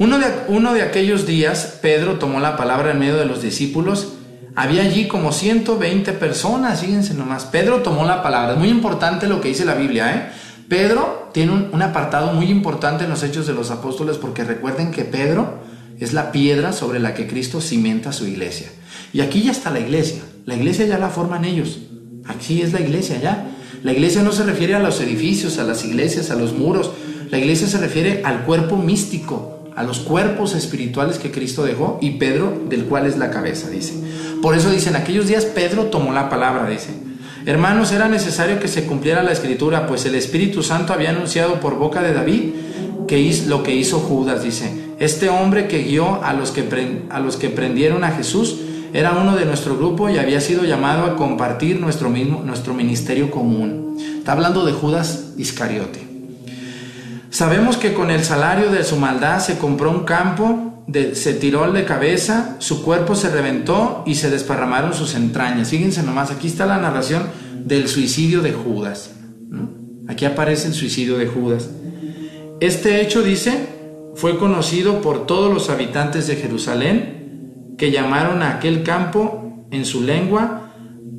Uno de, uno de aquellos días, Pedro tomó la palabra en medio de los discípulos. Había allí como 120 personas, fíjense nomás. Pedro tomó la palabra. Es muy importante lo que dice la Biblia, ¿eh? Pedro tiene un, apartado muy importante en los Hechos de los Apóstoles porque recuerden que Pedro es la piedra sobre la que Cristo cimenta su iglesia. Y aquí ya está la iglesia. La iglesia ya la forman ellos. Aquí es la iglesia ya. La iglesia no se refiere a los edificios, a las iglesias, a los muros. La iglesia se refiere al cuerpo místico, a los cuerpos espirituales que Cristo dejó y Pedro del cual es la cabeza, dice. Por eso dice, en aquellos días Pedro tomó la palabra, dice. Hermanos, era necesario que se cumpliera la escritura, pues el Espíritu Santo había anunciado por boca de David que hizo, lo que hizo Judas, dice. Este hombre que guió a los que, a los que prendieron a Jesús era uno de nuestro grupo y había sido llamado a compartir nuestro, mismo, nuestro ministerio común. Está hablando de Judas Iscariote. Sabemos que con el salario de su maldad se compró un campo, se tiró de cabeza, su cuerpo se reventó y se desparramaron sus entrañas. Fíjense nomás, aquí está la narración del suicidio de Judas. Aquí aparece el suicidio de Judas. Este hecho, dice, fue conocido por todos los habitantes de Jerusalén, que llamaron a aquel campo en su lengua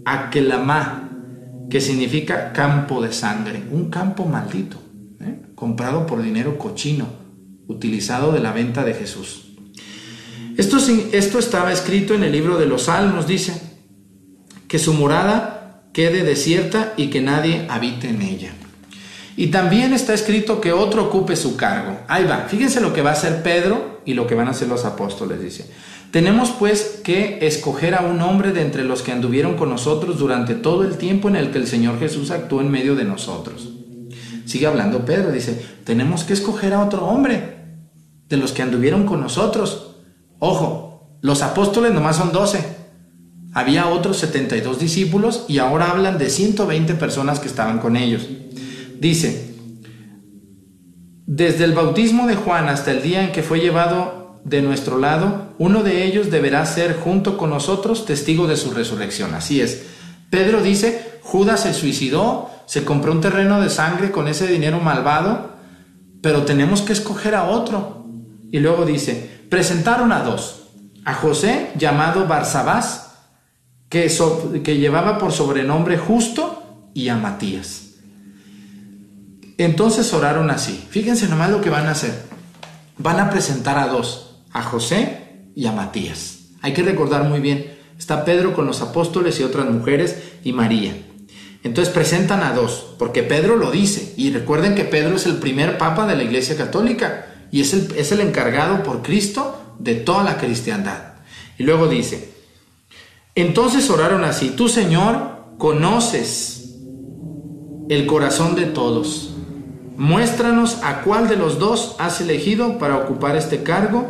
Aquelamá, que significa campo de sangre, un campo maldito comprado por dinero cochino, utilizado de la venta de Jesús. Esto, estaba escrito en el libro de los Salmos, dice, que su morada quede desierta y que nadie habite en ella. Y también está escrito que otro ocupe su cargo. Ahí va, fíjense lo que va a hacer Pedro y lo que van a hacer los apóstoles, dice. Tenemos pues que escoger a un hombre de entre los que anduvieron con nosotros durante todo el tiempo en el que el Señor Jesús actuó en medio de nosotros Sigue hablando Pedro, dice, tenemos que escoger a otro hombre de los que anduvieron con nosotros. Ojo, los apóstoles nomás son 12. Había otros 72 discípulos y ahora hablan de 120 personas que estaban con ellos. Dice, desde el bautismo de Juan hasta el día en que fue llevado de nuestro lado, uno de ellos deberá ser junto con nosotros testigo de su resurrección. Así es. Pedro dice, Judas se suicidó, se compró un terreno de sangre con ese dinero malvado, pero tenemos que escoger a otro. Y luego dice, presentaron a dos, a José llamado Barsabás, que, llevaba por sobrenombre justo, y a Matías. Entonces oraron así. Fíjense nomás lo que van a hacer. Van a presentar a dos, a José y a Matías. Hay que recordar muy bien, está Pedro con los apóstoles y otras mujeres y María. Entonces presentan a dos, porque Pedro lo dice. Y recuerden que Pedro es el primer papa de la Iglesia Católica y es el, es el encargado por Cristo de toda la cristiandad. Y luego dice, entonces oraron así, tú Señor conoces el corazón de todos. Muéstranos a cuál de los dos has elegido para ocupar este cargo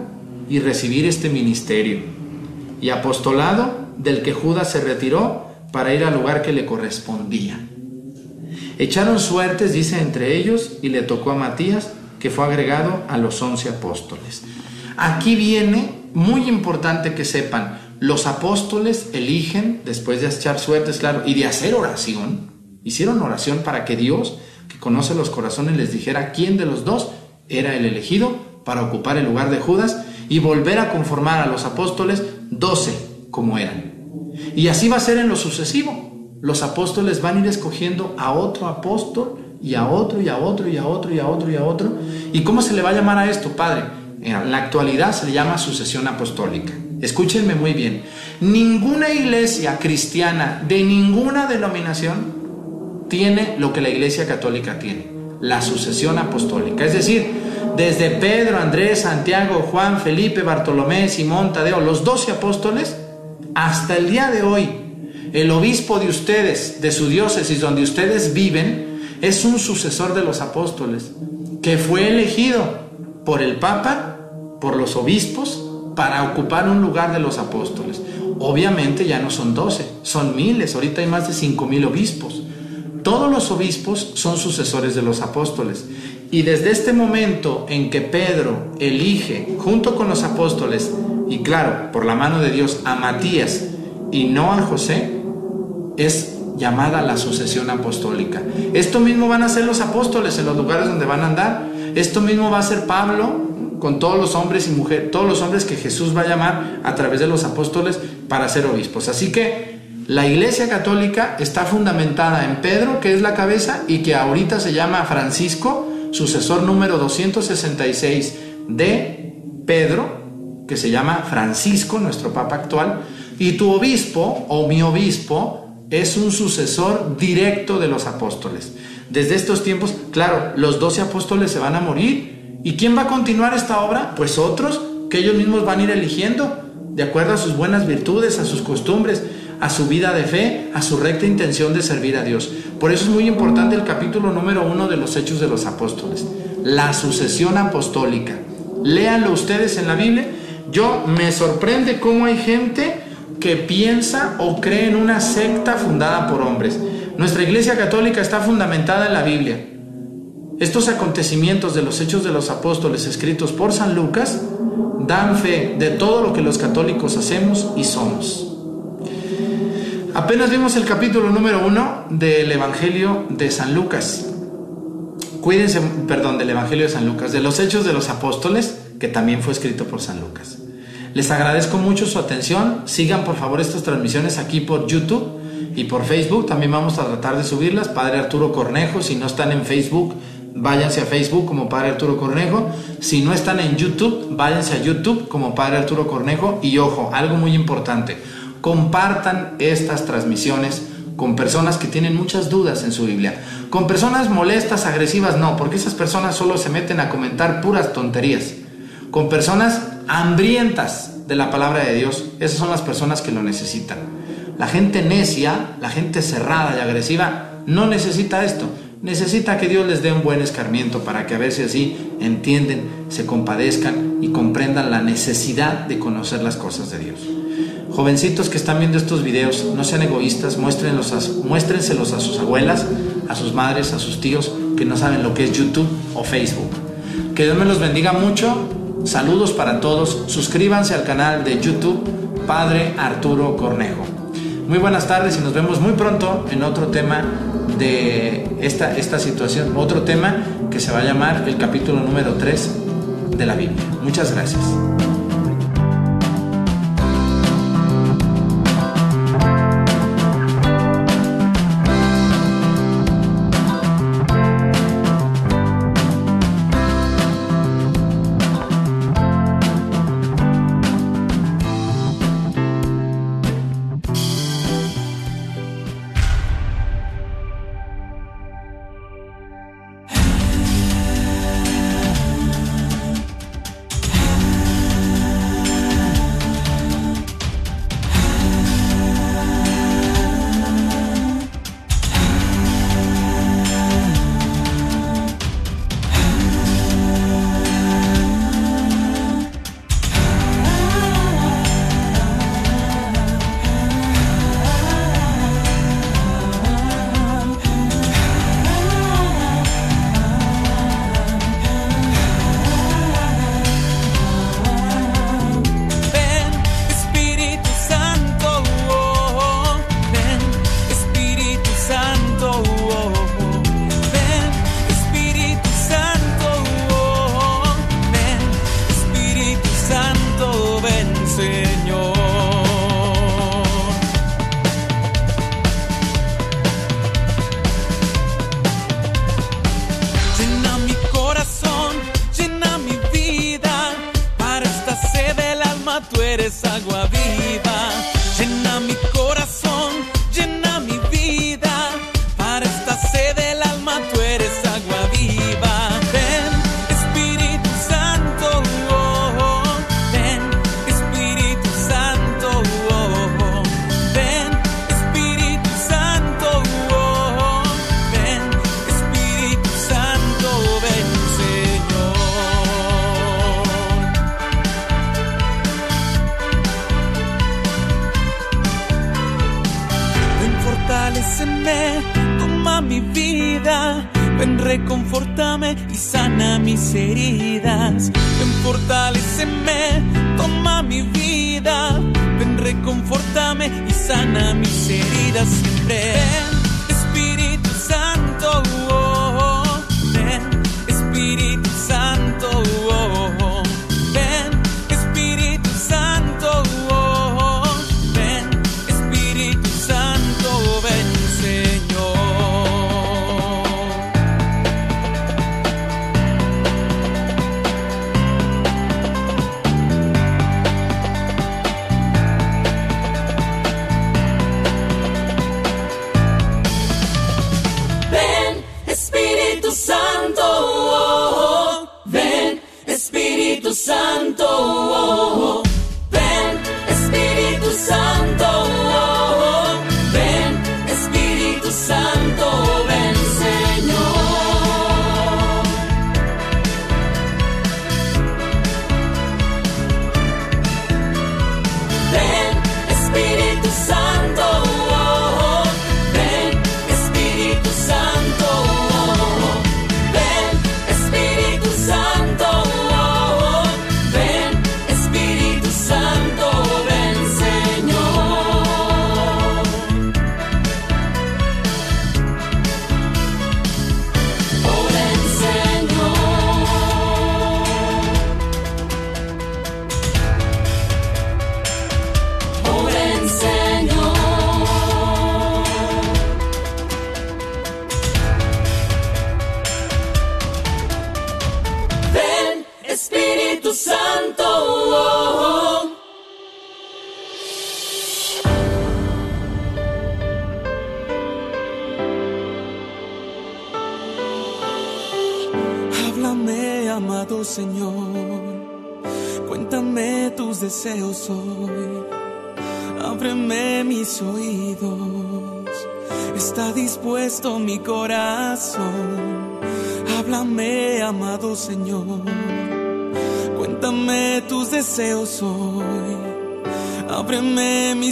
y recibir este ministerio. Y apostolado del que Judas se retiró para ir al lugar que le correspondía. Echaron suertes, dice, entre ellos, y le tocó a Matías, que fue agregado a los once apóstoles. Aquí viene, muy importante que sepan, los apóstoles eligen, después de echar suertes, claro, y de hacer oración, hicieron oración para que Dios, que conoce los corazones, les dijera quién de los dos era el elegido para ocupar el lugar de Judas y volver a conformar a los apóstoles doce como eran. Y así va a ser en lo sucesivo los apóstoles van a ir escogiendo a otro apóstol y a otro y a otro y a otro y a otro y a otro. ¿Y cómo se le va a llamar a esto, Padre? En la actualidad se le llama sucesión apostólica. Escúchenme muy bien. Ninguna iglesia cristiana de ninguna denominación tiene lo que la iglesia católica tiene, la sucesión apostólica. Es decir, desde Pedro, Andrés, Santiago, Juan, Felipe, Bartolomé, Simón, Tadeo, los doce apóstoles, hasta el día de hoy, el obispo de ustedes, de su diócesis donde ustedes viven, es un sucesor de los apóstoles, que fue elegido por el Papa, por los obispos, para ocupar un lugar de los apóstoles. Obviamente ya no son doce, son miles, ahorita hay más de cinco mil obispos. Todos los obispos son sucesores de los apóstoles. Y desde este momento en que Pedro elige, junto con los apóstoles, y claro, por la mano de Dios, a Matías y no a José, es llamada la sucesión apostólica. Esto mismo van a hacer los apóstoles en los lugares donde van a andar. Esto mismo va a hacer Pablo con todos los hombres y mujeres, todos los hombres que Jesús va a llamar a través de los apóstoles para ser obispos. Así que la Iglesia Católica está fundamentada en Pedro, que es la cabeza, y que ahorita se llama Francisco, sucesor número 266 de Pedro, que se llama Francisco, nuestro Papa actual, y tu obispo o mi obispo es un sucesor directo de los apóstoles. Desde estos tiempos, claro, los doce apóstoles se van a morir. ¿Y quién va a continuar esta obra? Pues otros que ellos mismos van a ir eligiendo, de acuerdo a sus buenas virtudes, a sus costumbres, a su vida de fe, a su recta intención de servir a Dios. Por eso es muy importante el capítulo número uno de los Hechos de los Apóstoles, la sucesión apostólica. Léanlo ustedes en la Biblia. Yo me sorprende cómo hay gente que piensa o cree en una secta fundada por hombres. Nuestra Iglesia Católica está fundamentada en la Biblia. Estos acontecimientos de los hechos de los apóstoles escritos por San Lucas dan fe de todo lo que los católicos hacemos y somos. Apenas vimos el capítulo número uno del Evangelio de San Lucas. Cuídense, perdón, del Evangelio de San Lucas, de los hechos de los apóstoles, que también fue escrito por San Lucas. Les agradezco mucho su atención. Sigan por favor estas transmisiones aquí por YouTube y por Facebook. También vamos a tratar de subirlas. Padre Arturo Cornejo, si no están en Facebook, váyanse a Facebook como Padre Arturo Cornejo. Si no están en YouTube, váyanse a YouTube como Padre Arturo Cornejo. Y ojo, algo muy importante, compartan estas transmisiones con personas que tienen muchas dudas en su Biblia. Con personas molestas, agresivas, no, porque esas personas solo se meten a comentar puras tonterías. Con personas hambrientas de la palabra de Dios. Esas son las personas que lo necesitan. La gente necia, la gente cerrada y agresiva, no necesita esto. Necesita que Dios les dé un buen escarmiento para que a veces así entienden, se compadezcan y comprendan la necesidad de conocer las cosas de Dios. Jovencitos que están viendo estos videos, no sean egoístas, muéstrenlos a, muéstrenselos a sus abuelas, a sus madres, a sus tíos que no saben lo que es YouTube o Facebook. Que Dios me los bendiga mucho Saludos para todos. Suscríbanse al canal de YouTube Padre Arturo Cornejo. Muy buenas tardes y nos vemos muy pronto en otro tema de esta, esta situación, otro tema que se va a llamar el capítulo número 3 de la Biblia. Muchas gracias.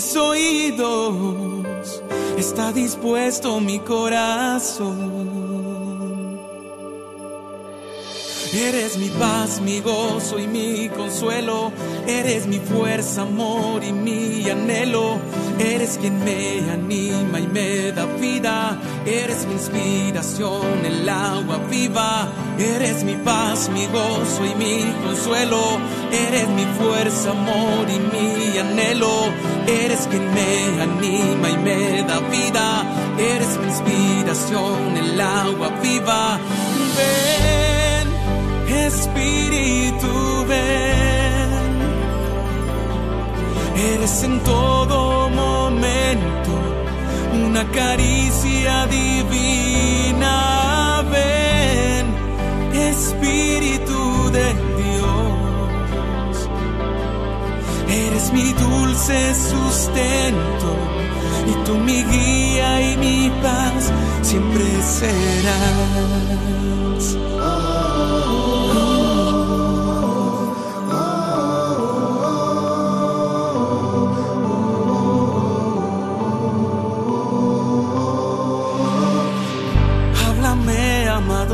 Mis oídos. Está dispuesto mi corazón. Eres mi paz, mi gozo y mi consuelo. Eres mi fuerza, amor y mi anhelo. Eres quien me anima y me da vida. Eres mi inspiración, el agua viva. Eres mi paz, mi gozo y mi consuelo. Eres mi fuerza, amor y mi anhelo. Eres quien me anima y me da vida. Eres mi inspiración, el agua viva. Ven. Espíritu, ven. Eres en todo momento una caricia divina. Ven, Espíritu de Dios. Eres mi dulce sustento y tú mi guía y mi paz siempre serás.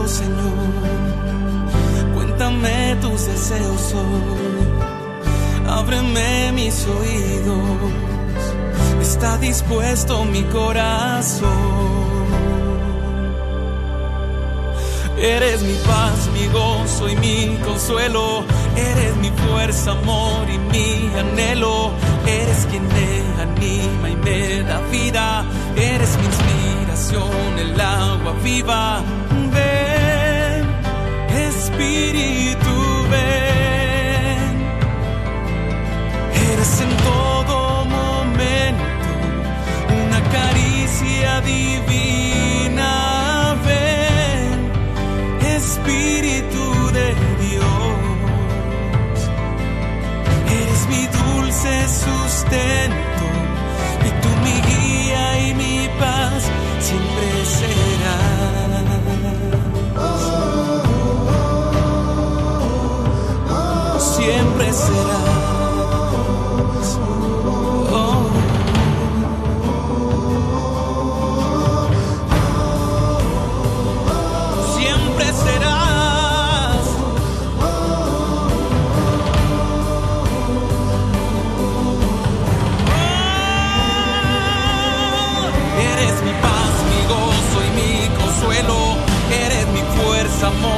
Señor. Cuéntame tus deseos hoy. Ábreme mis oídos. Está dispuesto mi corazón. Eres mi paz, mi gozo y mi consuelo. Eres mi fuerza, amor y mi anhelo. Eres quien me anima y me da vida. Eres mi inspiración, el agua viva. Espíritu, ven. Eres en todo momento una caricia divina. Ven, Espíritu de Dios. Eres mi dulce sustento amor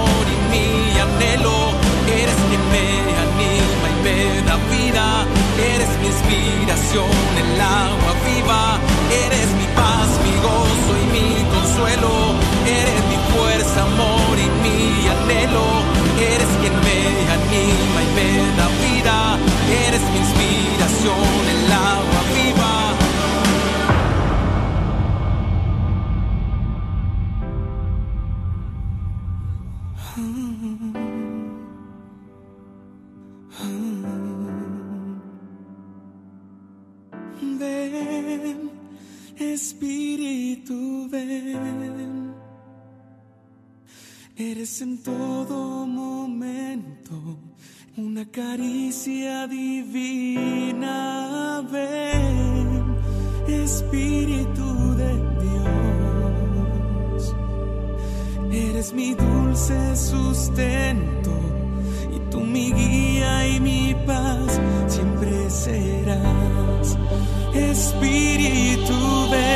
Eres en todo momento una caricia divina. Ven, Espíritu de Dios. Eres mi dulce sustento y tú mi guía y mi paz siempre serás. Espíritu, ven.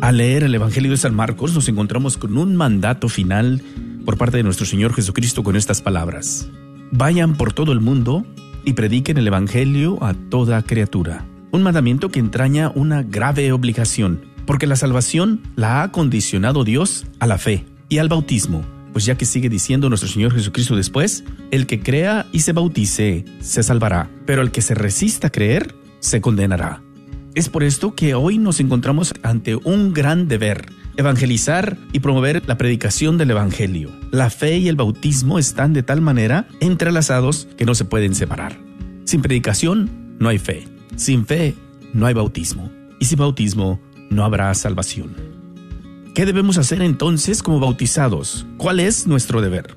Al leer el Evangelio de San Marcos nos encontramos con un mandato final por parte de nuestro Señor Jesucristo con estas palabras. Vayan por todo el mundo y prediquen el Evangelio a toda criatura. Un mandamiento que entraña una grave obligación, porque la salvación la ha condicionado Dios a la fe y al bautismo, pues ya que sigue diciendo nuestro Señor Jesucristo después, el que crea y se bautice se salvará, pero el que se resista a creer se condenará. Es por esto que hoy nos encontramos ante un gran deber, evangelizar y promover la predicación del Evangelio. La fe y el bautismo están de tal manera entrelazados que no se pueden separar. Sin predicación no hay fe, sin fe no hay bautismo, y sin bautismo no habrá salvación. ¿Qué debemos hacer entonces como bautizados? ¿Cuál es nuestro deber?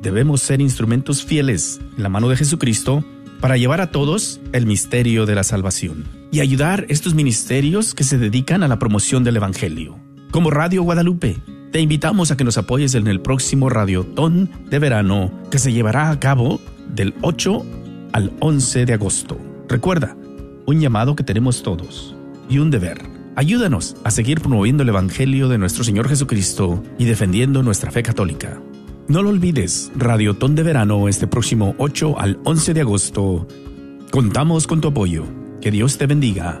Debemos ser instrumentos fieles en la mano de Jesucristo para llevar a todos el misterio de la salvación y ayudar estos ministerios que se dedican a la promoción del Evangelio. Como Radio Guadalupe, te invitamos a que nos apoyes en el próximo Radiotón de verano que se llevará a cabo del 8 al 11 de agosto. Recuerda, un llamado que tenemos todos y un deber. Ayúdanos a seguir promoviendo el Evangelio de nuestro Señor Jesucristo y defendiendo nuestra fe católica. No lo olvides, Radiotón de verano este próximo 8 al 11 de agosto. Contamos con tu apoyo. Que Dios te bendiga.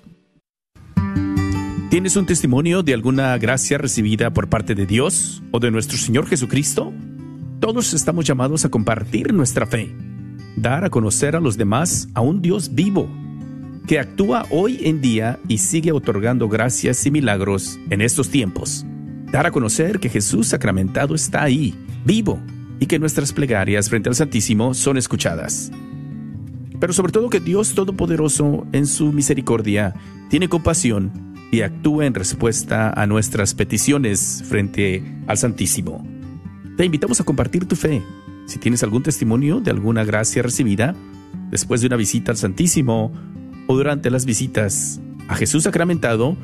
¿Tienes un testimonio de alguna gracia recibida por parte de Dios o de nuestro Señor Jesucristo? Todos estamos llamados a compartir nuestra fe, dar a conocer a los demás a un Dios vivo, que actúa hoy en día y sigue otorgando gracias y milagros en estos tiempos. Dar a conocer que Jesús sacramentado está ahí, vivo, y que nuestras plegarias frente al Santísimo son escuchadas. Pero sobre todo que Dios Todopoderoso, en su misericordia, tiene compasión y actúa en respuesta a nuestras peticiones frente al Santísimo. Te invitamos a compartir tu fe. Si tienes algún testimonio de alguna gracia recibida después de una visita al Santísimo o durante las visitas a Jesús sacramentado,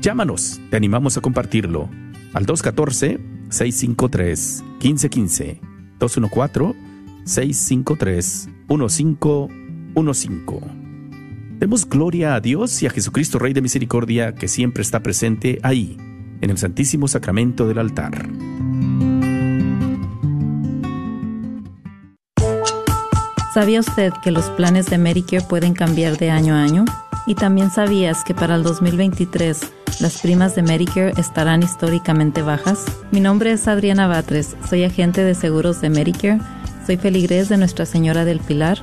llámanos, te animamos a compartirlo al 214-653-1515, 214-653-1515. Demos gloria a Dios y a Jesucristo Rey de Misericordia que siempre está presente ahí, en el Santísimo Sacramento del altar. ¿Sabía usted que los planes de Medicare pueden cambiar de año a año? Y también sabías que para el 2023 las primas de Medicare estarán históricamente bajas. Mi nombre es Adriana Batres, soy agente de seguros de Medicare, soy feligrés de Nuestra Señora del Pilar